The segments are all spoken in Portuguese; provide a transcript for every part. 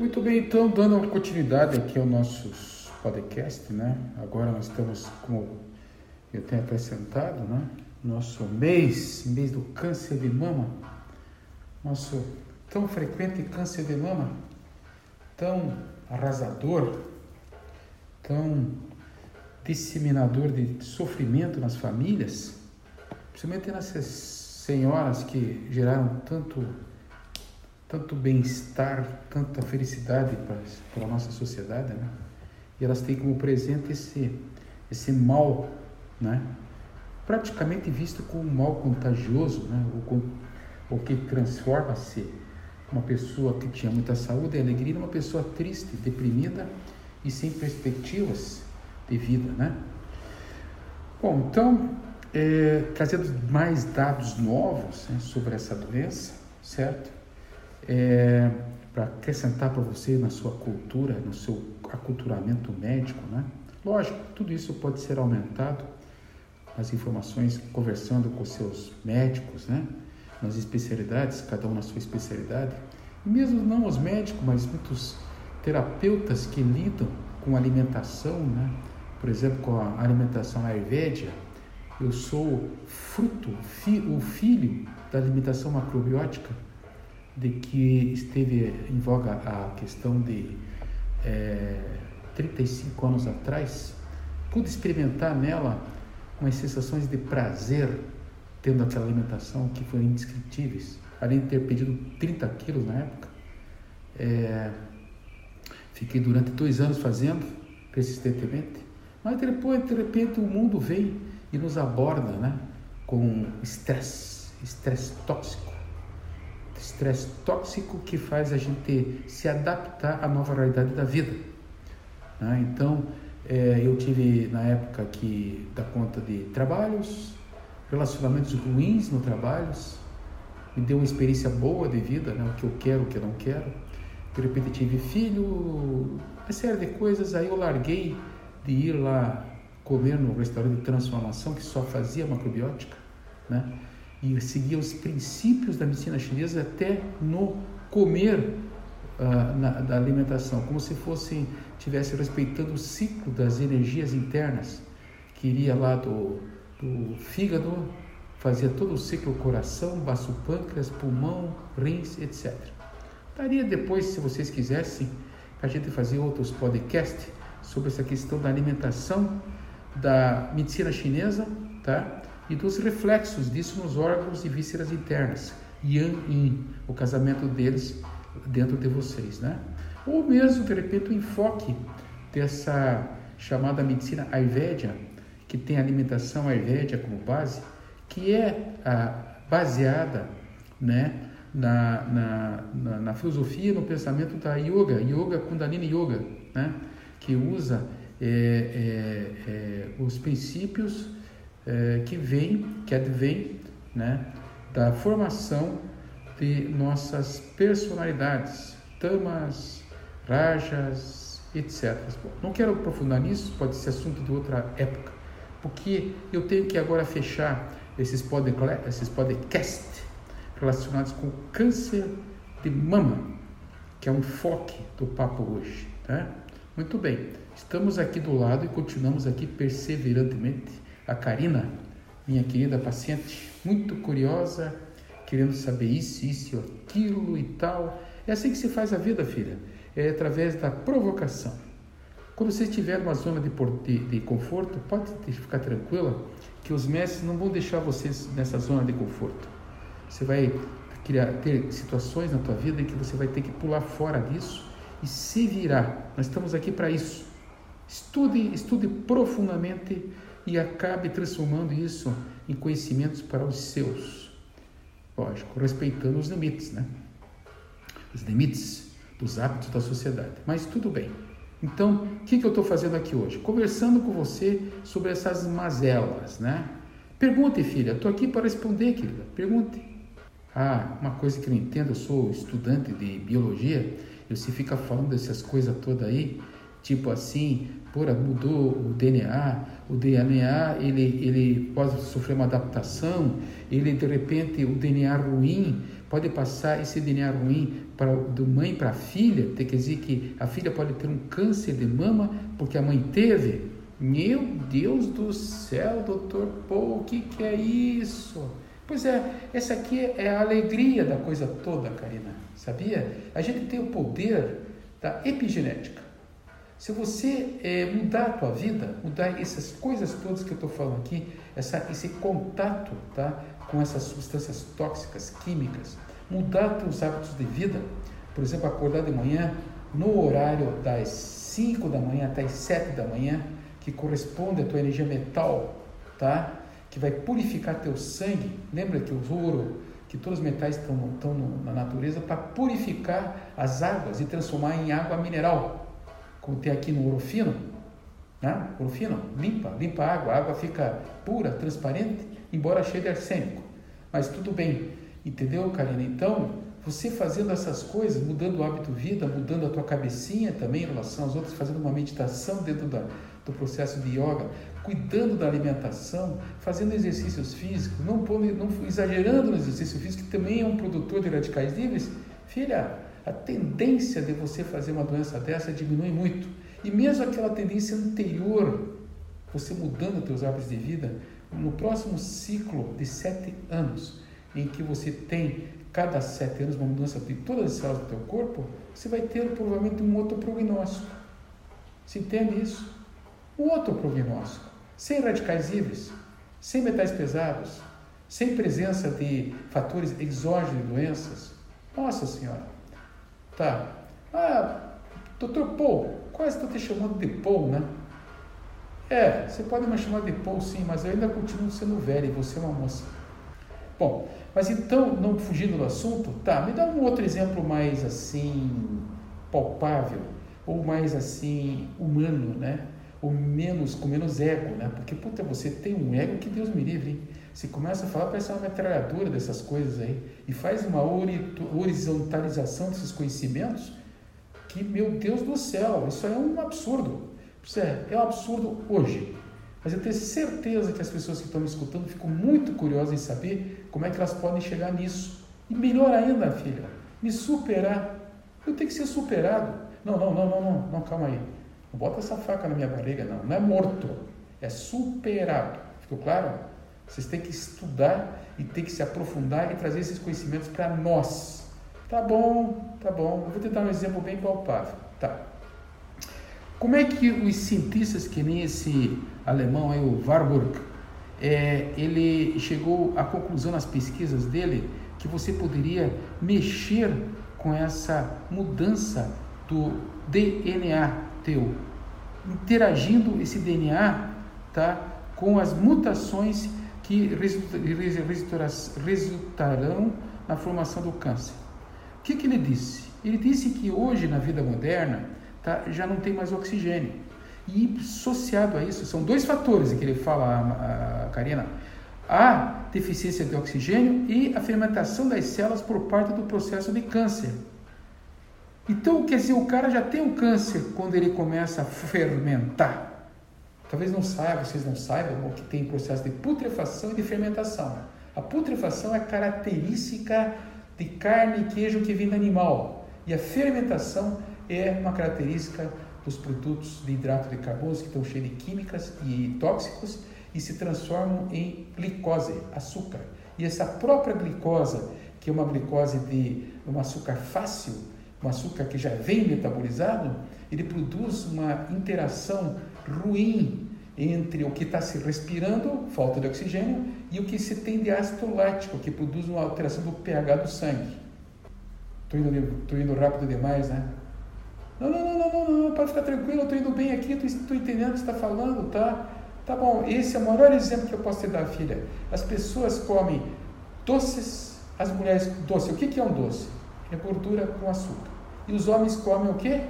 Muito bem, então, dando continuidade aqui ao nosso podcast, né? Agora nós estamos, como eu tenho apresentado, né? Nosso mês, mês do câncer de mama, nosso tão frequente câncer de mama, tão arrasador, tão disseminador de sofrimento nas famílias, principalmente nessas senhoras que geraram tanto tanto bem-estar, tanta felicidade para a nossa sociedade, né? E elas têm como presente esse, esse mal, né? Praticamente visto como um mal contagioso, né? O, que transforma-se uma pessoa que tinha muita saúde e alegria numa pessoa triste, deprimida e sem perspectivas de vida, né? Bom, então, é, trazendo mais dados novos né, sobre essa doença, certo? É, para acrescentar para você na sua cultura, no seu aculturamento médico, né? Lógico, tudo isso pode ser aumentado, as informações conversando com seus médicos, né? Nas especialidades, cada um na sua especialidade. E mesmo não os médicos, mas muitos terapeutas que lidam com alimentação, né? Por exemplo, com a alimentação ayurvédica, eu sou fruto, fi, o filho da alimentação macrobiótica de que esteve em voga a questão de é, 35 anos atrás, pude experimentar nela umas sensações de prazer tendo aquela alimentação que foram indescritíveis. Além de ter perdido 30 quilos na época, é, fiquei durante dois anos fazendo persistentemente, mas depois, de repente, o mundo vem e nos aborda né, com estresse, estresse tóxico estresse tóxico que faz a gente se adaptar à nova realidade da vida. Né? Então, é, eu tive na época que da conta de trabalhos, relacionamentos ruins no trabalho, me deu uma experiência boa de vida, né? o que eu quero, o que eu não quero. De repente tive filho, uma série de coisas, aí eu larguei de ir lá comer no restaurante de transformação que só fazia macrobiótica, né? E seguir os princípios da medicina chinesa até no comer uh, na, da alimentação, como se fosse tivesse respeitando o ciclo das energias internas, que iria lá do, do fígado, fazia todo o ciclo coração, baço pâncreas, pulmão, rins, etc. Daria depois, se vocês quisessem, a gente fazer outros podcasts sobre essa questão da alimentação da medicina chinesa, tá? E dos reflexos disso nos órgãos e vísceras internas, yang yin, o casamento deles dentro de vocês, né? Ou mesmo, de repente, o enfoque dessa chamada medicina ayurvédia, que tem a alimentação ayurvédia como base, que é a, baseada, né, na, na, na, na, filosofia, no pensamento da yoga, yoga Kundalini Yoga, né? que usa é, é, é, os princípios é, que vem, que advém né, da formação de nossas personalidades, tamas, rajas, etc. Bom, não quero aprofundar nisso, pode ser assunto de outra época, porque eu tenho que agora fechar esses, esses podcasts relacionados com câncer de mama, que é um enfoque do papo hoje. Tá? Muito bem, estamos aqui do lado e continuamos aqui perseverantemente a Karina, minha querida paciente, muito curiosa, querendo saber isso, isso, aquilo e tal. É assim que se faz a vida, filha. É através da provocação. Quando você estiver numa zona de, de, de conforto, pode ficar tranquila que os mestres não vão deixar vocês nessa zona de conforto. Você vai criar, ter situações na tua vida em que você vai ter que pular fora disso e se virar. Nós estamos aqui para isso. Estude, estude profundamente e acabe transformando isso em conhecimentos para os seus. Lógico, respeitando os limites, né? Os limites dos hábitos da sociedade. Mas tudo bem. Então, o que, que eu estou fazendo aqui hoje? Conversando com você sobre essas mazelas, né? Pergunte, filha. Estou aqui para responder, querida. Pergunte. Ah, uma coisa que eu entendo, eu sou estudante de biologia, e você fica falando dessas coisas todas aí, tipo assim, Porra, mudou o DNA, o DNA ele, ele pode sofrer uma adaptação, ele de repente, o DNA ruim pode passar esse DNA ruim para, do mãe para a filha, quer dizer que a filha pode ter um câncer de mama porque a mãe teve. Meu Deus do céu, doutor Paul, o que, que é isso? Pois é, essa aqui é a alegria da coisa toda, Karina, sabia? A gente tem o poder da epigenética. Se você é, mudar a tua vida, mudar essas coisas todas que eu estou falando aqui, essa, esse contato tá, com essas substâncias tóxicas, químicas, mudar teus hábitos de vida, por exemplo, acordar de manhã no horário das 5 da manhã até as 7 da manhã, que corresponde à tua energia metal, tá? que vai purificar teu sangue. Lembra que o ouro, que todos os metais estão, estão na natureza para purificar as águas e transformar em água mineral, como tem aqui no ouro fino. Né? Ouro fino, limpa, limpa a água, a água fica pura, transparente, embora cheia de arsênico. Mas tudo bem, entendeu, Karina? Então, você fazendo essas coisas, mudando o hábito de vida, mudando a tua cabecinha também em relação aos outros, fazendo uma meditação dentro da, do processo de yoga, cuidando da alimentação, fazendo exercícios físicos, não, não exagerando no exercício físico, que também é um produtor de radicais livres, filha, a tendência de você fazer uma doença dessa diminui muito. E mesmo aquela tendência anterior, você mudando seus hábitos de vida, no próximo ciclo de sete anos, em que você tem cada sete anos uma mudança de todas as células do teu corpo, você vai ter provavelmente um outro prognóstico. Você entende isso? Um outro prognóstico. Sem radicais livres, sem metais pesados, sem presença de fatores exógenos de doenças. Nossa Senhora. Tá. Ah, doutor Paul, quase estou te chamando de Paul, né? É, você pode me chamar de Paul sim, mas eu ainda continuo sendo velho e você é uma moça. Bom, mas então, não fugindo do assunto, tá, me dá um outro exemplo mais assim, palpável, ou mais assim, humano, né? Ou menos, com menos ego, né? Porque, puta, você tem um ego que Deus me livre, hein? Você começa a falar, parece uma metralhadora dessas coisas aí, e faz uma horizontalização desses conhecimentos, que, meu Deus do céu, isso é um absurdo. É, é um absurdo hoje. Mas eu tenho certeza que as pessoas que estão me escutando ficam muito curiosas em saber como é que elas podem chegar nisso. E melhor ainda, filha, me superar. Eu tenho que ser superado. Não, não, não, não, não, não, calma aí. Não bota essa faca na minha barriga, não. Não é morto, é superado. Ficou claro? Vocês têm que estudar e têm que se aprofundar e trazer esses conhecimentos para nós. Tá bom, tá bom. Eu vou tentar um exemplo bem palpável. Tá. Como é que os cientistas, que nem esse alemão aí, o Warburg, é, ele chegou à conclusão nas pesquisas dele que você poderia mexer com essa mudança do DNA teu, interagindo esse DNA tá, com as mutações que resultarão na formação do câncer. O que, que ele disse? Ele disse que hoje na vida moderna tá, já não tem mais oxigênio. E associado a isso, são dois fatores que ele fala, a, a Karina: a deficiência de oxigênio e a fermentação das células por parte do processo de câncer. Então, quer dizer, o cara já tem um câncer quando ele começa a fermentar. Talvez não saiba, vocês não saibam que tem processo de putrefação e de fermentação. A putrefação é característica de carne e queijo que vem do animal. E a fermentação é uma característica dos produtos de hidrato de carbono que estão cheios de químicas e tóxicos e se transformam em glicose, açúcar. E essa própria glicose, que é uma glicose de um açúcar fácil, um açúcar que já vem metabolizado, ele produz uma interação ruim entre o que está se respirando, falta de oxigênio, e o que se tem de ácido lático, que produz uma alteração do pH do sangue. Estou indo, indo rápido demais, né? Não, não, não, não, não, não, pode ficar tranquilo, estou indo bem aqui, estou entendendo o que está falando, tá? Tá bom, esse é o maior exemplo que eu posso te dar, filha. As pessoas comem doces, as mulheres doce. O que, que é um doce? É gordura com açúcar. E os homens comem o que?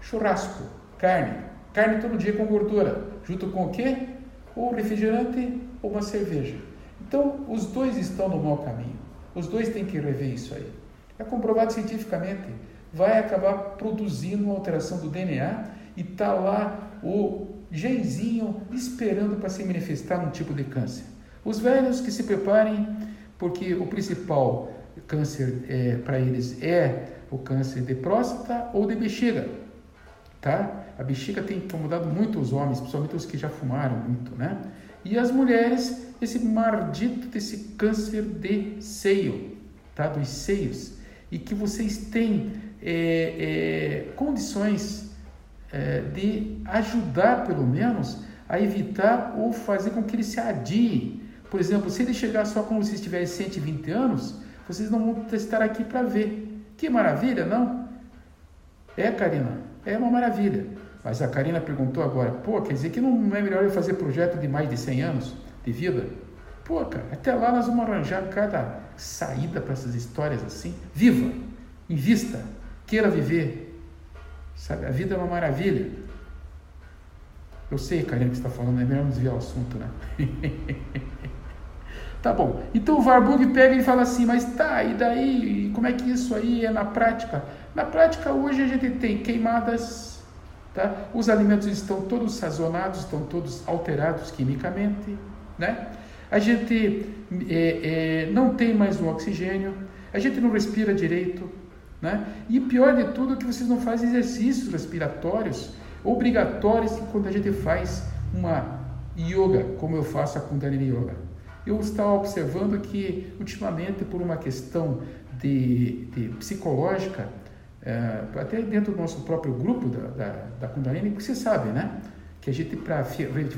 Churrasco, carne. Carne todo dia com gordura. Junto com o que? Ou refrigerante ou uma cerveja. Então, os dois estão no mau caminho. Os dois têm que rever isso aí. É comprovado cientificamente vai acabar produzindo uma alteração do DNA e está lá o genzinho esperando para se manifestar num tipo de câncer. Os velhos que se preparem, porque o principal câncer é, para eles é o câncer de próstata ou de bexiga, tá? A bexiga tem incomodado muito os homens, principalmente os que já fumaram muito, né? E as mulheres, esse maldito desse câncer de seio, tá? Dos seios. E que vocês têm é, é, condições é, de ajudar, pelo menos, a evitar ou fazer com que ele se adie. Por exemplo, se ele chegar só quando vocês tiverem 120 anos, vocês não vão estar aqui para ver. Que maravilha, não? É, Karina, é uma maravilha. Mas a Karina perguntou agora, pô, quer dizer que não é melhor eu fazer projeto de mais de 100 anos de vida? Pô, cara, até lá nós vamos arranjar cada saída para essas histórias assim. Viva, invista, queira viver. Sabe, a vida é uma maravilha. Eu sei, Karina, que você está falando, é melhor desviar o assunto, né? tá bom. Então o Warburg pega e fala assim, mas tá, e daí, como é que isso aí é na prática? Na prática, hoje a gente tem queimadas, tá? Os alimentos estão todos sazonados, estão todos alterados quimicamente, né? A gente é, é, não tem mais o oxigênio, a gente não respira direito, né? E pior de tudo é que vocês não fazem exercícios respiratórios obrigatórios quando a gente faz uma yoga, como eu faço a Kundalini Yoga. Eu estava observando que, ultimamente, por uma questão de, de psicológica, é, até dentro do nosso próprio grupo da, da, da Kundalini, porque você sabe, né? Que a gente, para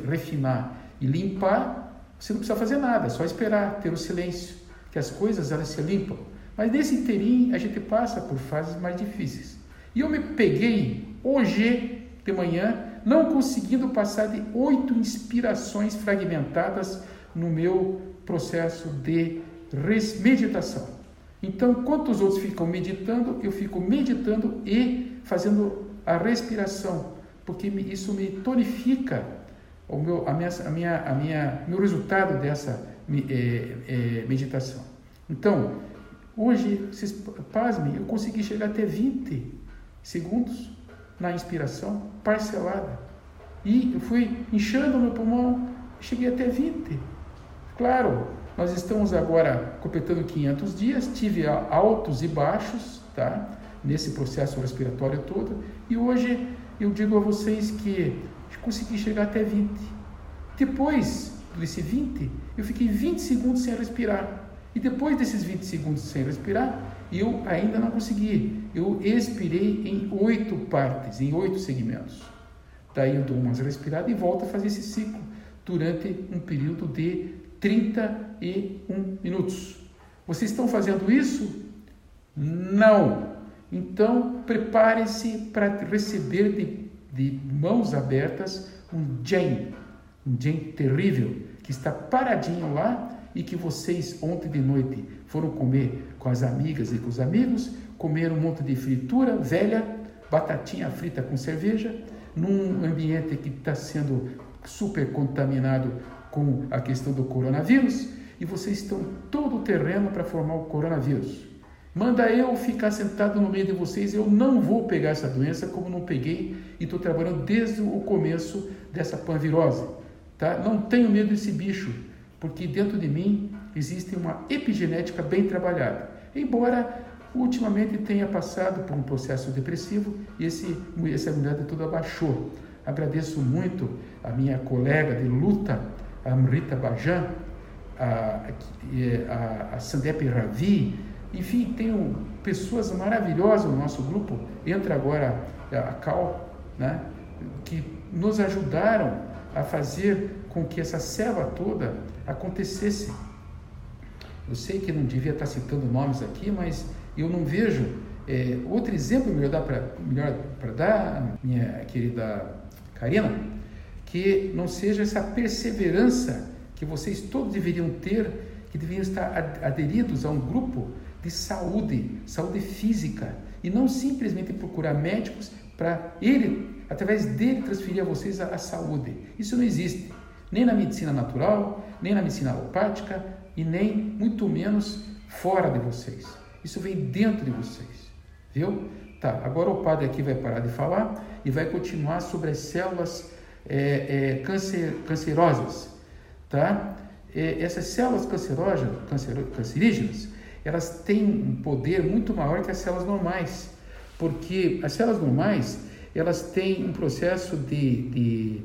refinar e limpar, você não precisa fazer nada, é só esperar, ter o silêncio, que as coisas elas se limpam. Mas nesse inteirinho, a gente passa por fases mais difíceis. E eu me peguei hoje de manhã, não conseguindo passar de oito inspirações fragmentadas no meu processo de meditação. Então, enquanto os outros ficam meditando, eu fico meditando e fazendo a respiração, porque isso me tonifica o meu, a minha, a minha, a minha, meu resultado dessa é, é, meditação. Então, hoje, vocês pasmem, eu consegui chegar até 20 segundos na inspiração parcelada. E eu fui inchando meu pulmão, cheguei até 20. Claro, nós estamos agora completando 500 dias, tive altos e baixos, tá? Nesse processo respiratório todo, e hoje eu digo a vocês que consegui chegar até 20. Depois desse 20, eu fiquei 20 segundos sem respirar. E depois desses 20 segundos sem respirar, eu ainda não consegui. Eu expirei em oito partes, em oito segmentos. Daí eu dou umas respiradas e volto a fazer esse ciclo durante um período de 31 minutos. Vocês estão fazendo isso? Não! Então prepare-se para receber de, de mãos abertas um Jen, um Jen terrível, que está paradinho lá e que vocês ontem de noite foram comer com as amigas e com os amigos, comeram um monte de fritura velha, batatinha frita com cerveja, num ambiente que está sendo super contaminado com a questão do coronavírus, e vocês estão todo o terreno para formar o coronavírus. Manda eu ficar sentado no meio de vocês, eu não vou pegar essa doença como não peguei e estou trabalhando desde o começo dessa panvirose. Tá? Não tenho medo desse bicho, porque dentro de mim existe uma epigenética bem trabalhada. Embora ultimamente tenha passado por um processo depressivo e esse, essa imunidade toda abaixou. Agradeço muito a minha colega de luta, a Amrita Bajan, a, a, Sandep Ravi, enfim, tenho pessoas maravilhosas no nosso grupo. Entra agora a Cal, né, que nos ajudaram a fazer com que essa selva toda acontecesse. Eu sei que não devia estar citando nomes aqui, mas eu não vejo é, outro exemplo melhor para dar, minha querida Karina, que não seja essa perseverança que vocês todos deveriam ter, que deveriam estar aderidos a um grupo de saúde, saúde física, e não simplesmente procurar médicos para ele, através dele, transferir a vocês a, a saúde. Isso não existe nem na medicina natural, nem na medicina alopática e nem muito menos fora de vocês. Isso vem dentro de vocês, viu? Tá, agora o padre aqui vai parar de falar e vai continuar sobre as células é, é, cancer, cancerosas, tá? É, essas células cancerígenas, elas têm um poder muito maior que as células normais, porque as células normais elas têm um processo de, de,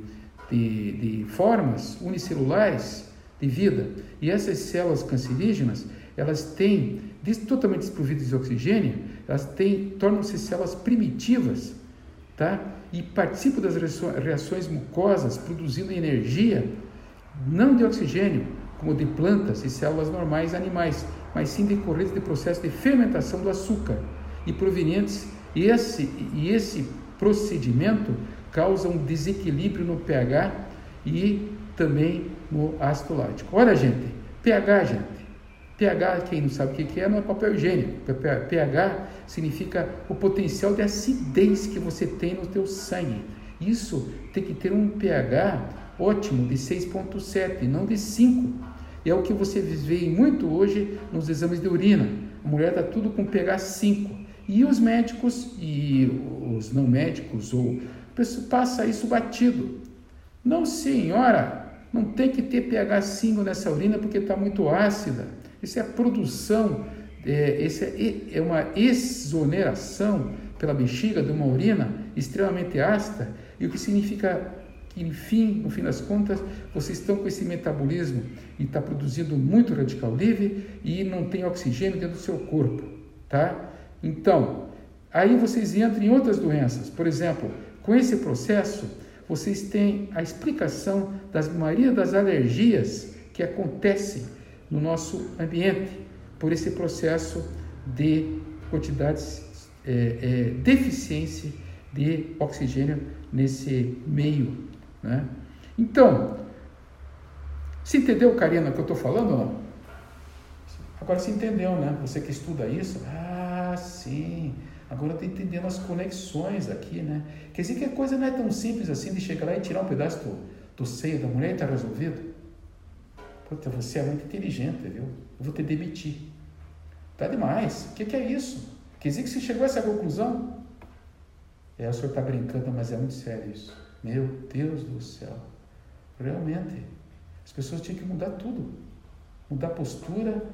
de, de formas unicelulares de vida e essas células cancerígenas elas têm totalmente desprovidas de oxigênio, elas têm tornam-se células primitivas, tá? E participam das reações mucosas, produzindo energia não de oxigênio, como de plantas e células normais animais, mas sim decorrentes de processo de fermentação do açúcar e provenientes esse e esse procedimento causa um desequilíbrio no pH e também no ácido lático. Olha, gente, pH, gente. pH, quem não sabe o que é, não é papel higiênico. pH significa o potencial de acidez que você tem no teu sangue. Isso tem que ter um pH ótimo de 6.7, não de 5. É o que você vê muito hoje nos exames de urina. A mulher está tudo com pH 5. E os médicos e os não médicos ou passa isso batido. Não, senhora, não tem que ter pH 5 nessa urina porque está muito ácida. Isso é produção, é, é, é uma exoneração pela bexiga de uma urina extremamente ácida, e o que significa enfim, no fim das contas, vocês estão com esse metabolismo e está produzindo muito radical livre e não tem oxigênio dentro do seu corpo, tá? Então, aí vocês entram em outras doenças. Por exemplo, com esse processo, vocês têm a explicação das maioria das alergias que acontecem no nosso ambiente por esse processo de quantidades é, é, deficiência de oxigênio nesse meio né? Então, se entendeu, Karina, o que eu estou falando ou não? Agora se entendeu, né? Você que estuda isso, ah, sim. Agora eu estou entendendo as conexões aqui, né? Quer dizer que a coisa não é tão simples assim de chegar lá e tirar um pedaço do, do seio da mulher e está resolvido. Puta, você é muito inteligente, viu? Eu vou te demitir. Tá demais. O que, que é isso? Quer dizer que você chegou a essa conclusão? É, o senhor está brincando, mas é muito sério isso. Meu Deus do céu. Realmente, as pessoas tinham que mudar tudo. Mudar postura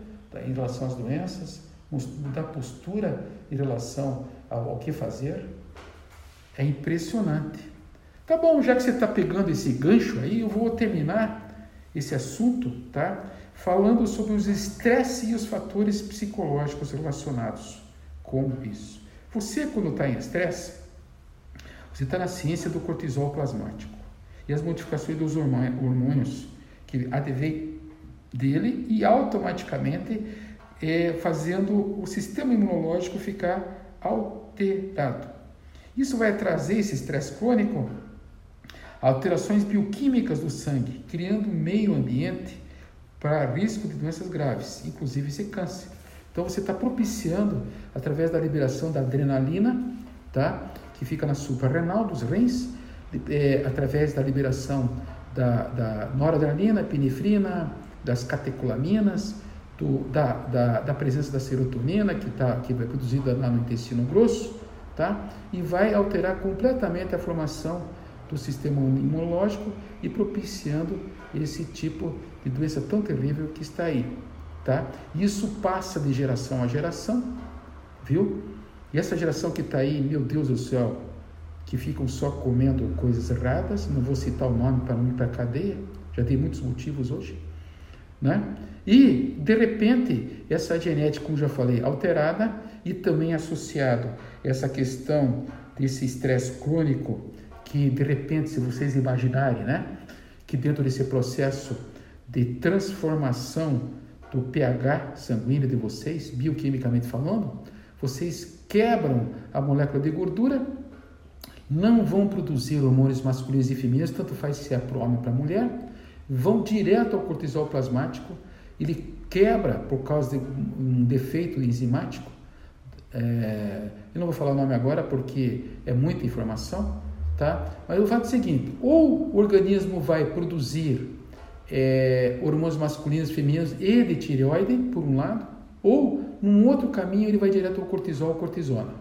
em relação às doenças, mudar postura em relação ao, que fazer. É impressionante. Tá bom, já que você está pegando esse gancho aí, eu vou terminar esse assunto, tá? Falando sobre os estresses e os fatores psicológicos relacionados com isso. Você, quando está em estresse, está na ciência do cortisol plasmático e as modificações dos hormônios que advém dele e automaticamente é, fazendo o sistema imunológico ficar alterado. Isso vai trazer esse estresse crônico, alterações bioquímicas do sangue, criando um meio ambiente para risco de doenças graves, inclusive esse câncer. Então você está propiciando através da liberação da adrenalina, tá? Que fica na suprarrenal dos rins, é, através da liberação da, da noradrenalina, epinefrina, das catecolaminas, do, da, da, da, presença da serotonina, que, tá, que é produzida lá no intestino grosso, tá? e vai alterar completamente a formação do sistema imunológico e propiciando esse tipo de doença tão terrível que está aí. Tá? Isso passa de geração a geração, viu? E essa geração que está aí, meu Deus do céu, que ficam só comendo coisas erradas, não vou citar o nome para não ir para a cadeia, já tem muitos motivos hoje, né? E, de repente, essa genética, como já falei, alterada e também associado essa questão desse estresse crônico, que de repente, se vocês imaginarem, né, que dentro desse processo de transformação do pH sanguíneo de vocês, bioquimicamente falando, vocês quebram a molécula de gordura, não vão produzir hormônios masculinos e femininos, tanto faz se é para homem ou para mulher, vão direto ao cortisol plasmático, ele quebra por causa de um defeito enzimático. É, eu não vou falar o nome agora porque é muita informação, tá? Mas o fato é o seguinte: ou o organismo vai produzir é, hormônios masculinos e femininos e de tireoide, por um lado, ou num outro caminho ele vai direto ao cortisol, cortisona,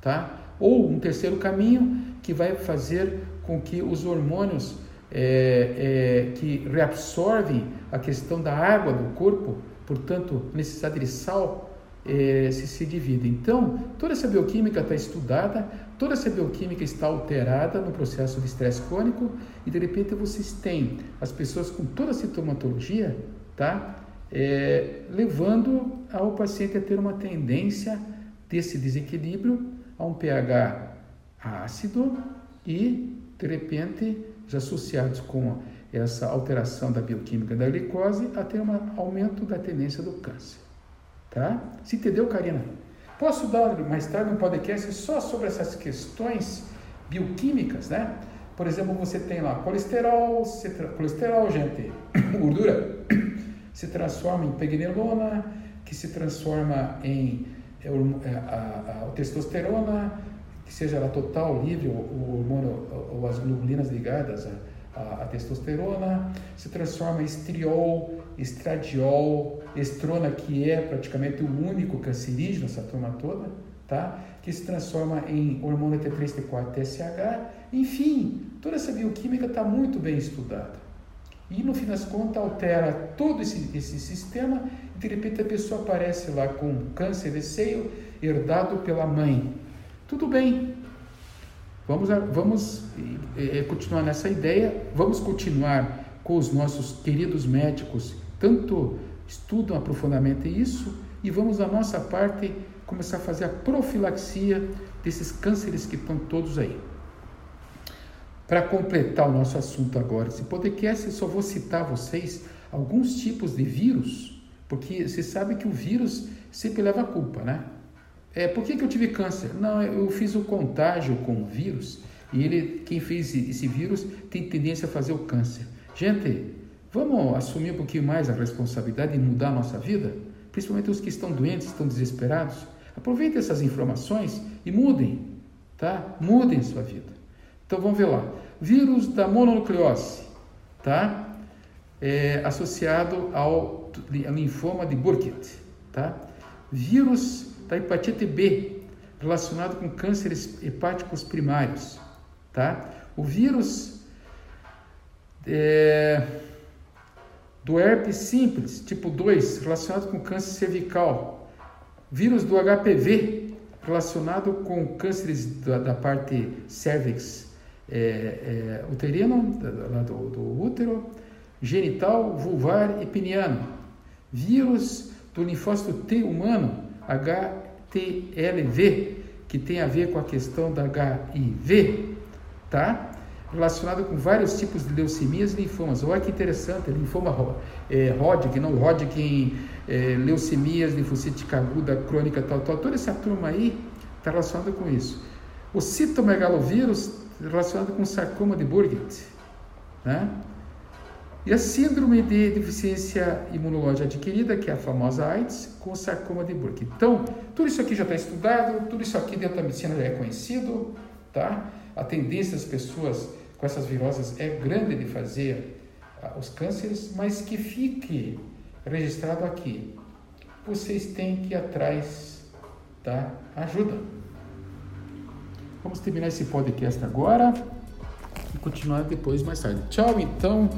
tá? Ou um terceiro caminho que vai fazer com que os hormônios é, é, que reabsorvem a questão da água do corpo portanto, necessidade de sal é, se, se divide. Então, toda essa bioquímica está estudada, toda essa bioquímica está alterada no processo de estresse crônico e de repente vocês têm as pessoas com toda a sintomatologia, tá? É, levando ao paciente a ter uma tendência desse desequilíbrio a um pH ácido e, de repente, associados com essa alteração da bioquímica da glicose, a ter um aumento da tendência do câncer. Tá? Se entendeu, Karina? Posso dar mais tarde um podcast só sobre essas questões bioquímicas, né? Por exemplo, você tem lá colesterol, colesterol, gente, gordura, se transforma em pregnenolona, que se transforma em é, é, a, a, a, testosterona, que seja ela total, livre, o, o hormônio ou as globulinas ligadas a, testosterona, se transforma em estriol, estradiol, estrona, que é praticamente o único cancerígeno, essa turma toda, tá? que se transforma em hormônio T3, T4, TSH, enfim, toda essa bioquímica está muito bem estudada. E no fim das contas altera todo esse, esse sistema e de repente a pessoa aparece lá com câncer de seio herdado pela mãe. Tudo bem, vamos, vamos é, continuar nessa ideia, vamos continuar com os nossos queridos médicos, tanto estudam profundamente isso, e vamos da nossa parte começar a fazer a profilaxia desses cânceres que estão todos aí. Para completar o nosso assunto agora, esse podcast, eu só vou citar a vocês alguns tipos de vírus, porque você sabe que o vírus sempre leva a culpa, né? É, por que, que eu tive câncer? Não, eu fiz o contágio com o vírus e ele, quem fez esse vírus tem tendência a fazer o câncer. Gente, vamos assumir um pouquinho mais a responsabilidade e mudar a nossa vida? Principalmente os que estão doentes, estão desesperados. Aproveitem essas informações e mudem, tá? Mudem sua vida. Então vamos ver lá. Vírus da mononucleose, tá? É, associado ao linfoma de Burkitt, tá? Vírus da hepatite B, relacionado com cânceres hepáticos primários, tá? O vírus é, do herpes simples, tipo 2, relacionado com câncer cervical. Vírus do HPV, relacionado com cânceres da, da parte cervix é, é, uterino, da, do, do útero, genital, vulvar e peniano. Vírus do linfócito T humano, HTLV, que tem a ver com a questão da HIV, tá? Relacionado com vários tipos de leucemias e linfomas. Olha que interessante, linfoma é, Hodgkin, não Hodgkin, é, leucemias, linfocítica aguda, crônica, tal, tal. Toda essa turma aí está relacionada com isso. O citomegalovírus relacionado com sarcoma de Burkitt, né? E a síndrome de deficiência imunológica adquirida, que é a famosa AIDS, com sarcoma de Burkitt. Então, tudo isso aqui já está estudado, tudo isso aqui dentro da medicina já é conhecido, tá? A tendência das pessoas com essas viroses é grande de fazer ah, os cânceres, mas que fique registrado aqui. Vocês têm que ir atrás da ajuda. Vamos terminar esse podcast agora e continuar depois mais tarde. Tchau, então.